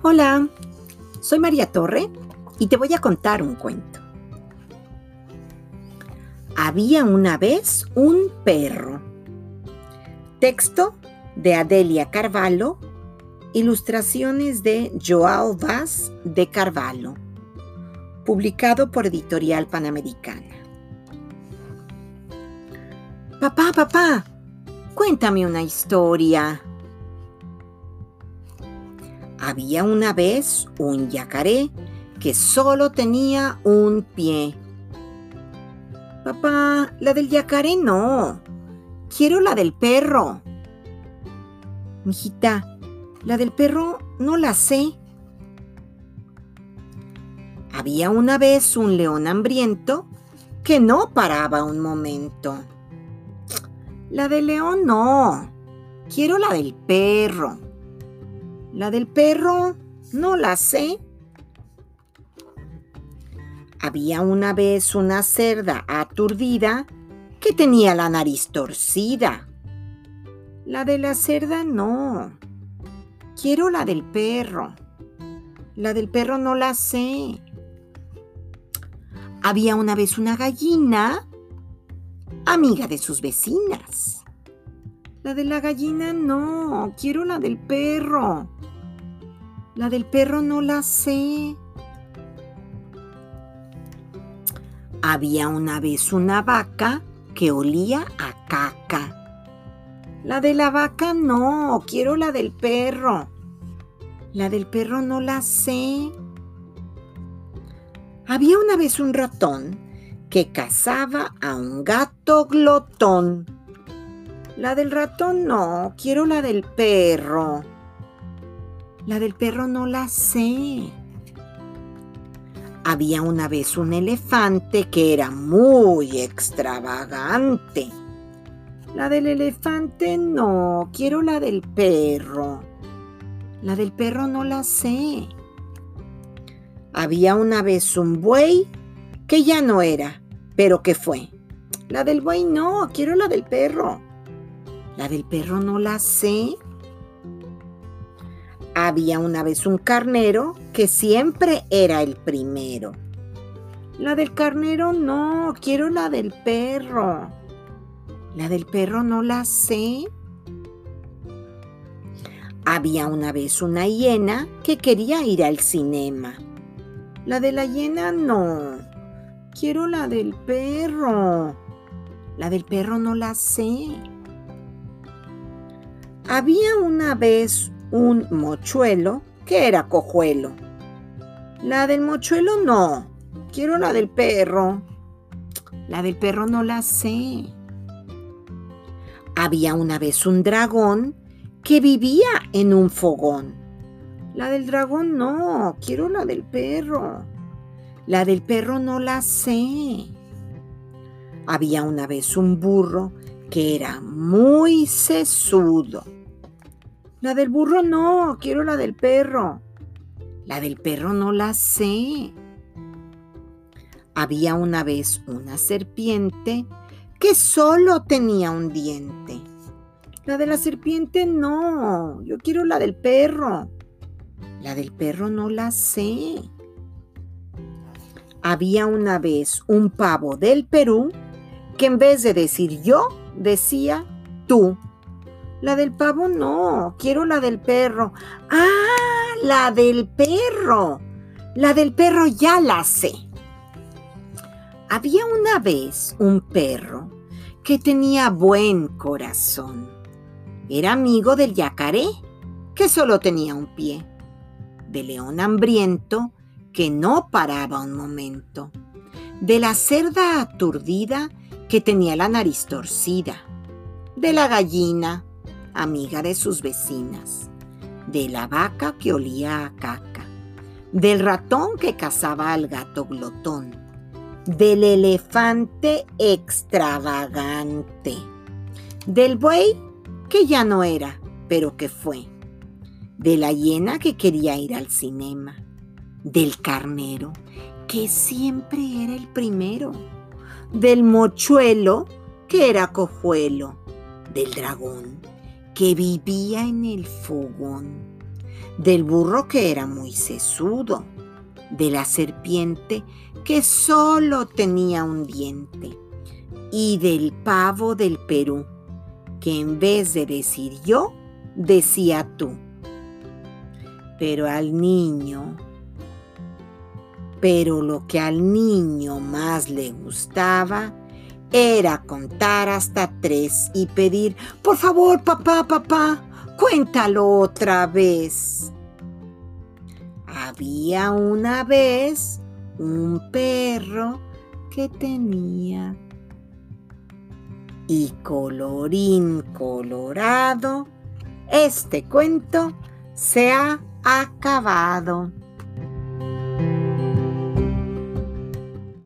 Hola, soy María Torre y te voy a contar un cuento. Había una vez un perro. Texto de Adelia Carvalho, ilustraciones de Joao Vaz de Carvalho, publicado por Editorial Panamericana. Papá, papá, cuéntame una historia. Había una vez un yacaré que solo tenía un pie. Papá, la del yacaré no. Quiero la del perro. Mijita, la del perro no la sé. Había una vez un león hambriento que no paraba un momento. La del león no. Quiero la del perro. La del perro no la sé. Había una vez una cerda aturdida que tenía la nariz torcida. La de la cerda no. Quiero la del perro. La del perro no la sé. Había una vez una gallina, amiga de sus vecinas. La de la gallina no, quiero la del perro. La del perro no la sé. Había una vez una vaca que olía a caca. La de la vaca no, quiero la del perro. La del perro no la sé. Había una vez un ratón que cazaba a un gato glotón. La del ratón no, quiero la del perro. La del perro no la sé. Había una vez un elefante que era muy extravagante. La del elefante no, quiero la del perro. La del perro no la sé. Había una vez un buey que ya no era, pero que fue. La del buey no, quiero la del perro. La del perro no la sé. Había una vez un carnero que siempre era el primero. La del carnero no, quiero la del perro. La del perro no la sé. Había una vez una hiena que quería ir al cinema. La de la hiena no. Quiero la del perro. La del perro no la sé. Había una vez un mochuelo que era cojuelo. La del mochuelo no. Quiero la del perro. La del perro no la sé. Había una vez un dragón que vivía en un fogón. La del dragón no. Quiero la del perro. La del perro no la sé. Había una vez un burro que era muy sesudo. La del burro no, quiero la del perro. La del perro no la sé. Había una vez una serpiente que solo tenía un diente. La de la serpiente no, yo quiero la del perro. La del perro no la sé. Había una vez un pavo del Perú que en vez de decir yo, decía tú. La del pavo no, quiero la del perro. Ah, la del perro. La del perro ya la sé. Había una vez un perro que tenía buen corazón. Era amigo del yacaré, que solo tenía un pie, de león hambriento, que no paraba un momento, de la cerda aturdida, que tenía la nariz torcida, de la gallina, amiga de sus vecinas, de la vaca que olía a caca, del ratón que cazaba al gato glotón, del elefante extravagante, del buey que ya no era, pero que fue, de la hiena que quería ir al cinema, del carnero que siempre era el primero, del mochuelo que era cojuelo, del dragón que vivía en el fogón, del burro que era muy sesudo, de la serpiente que solo tenía un diente y del pavo del Perú, que en vez de decir yo, decía tú. Pero al niño, pero lo que al niño más le gustaba era contar hasta tres y pedir, por favor, papá, papá, cuéntalo otra vez. Había una vez un perro que tenía y colorín colorado, este cuento se ha acabado.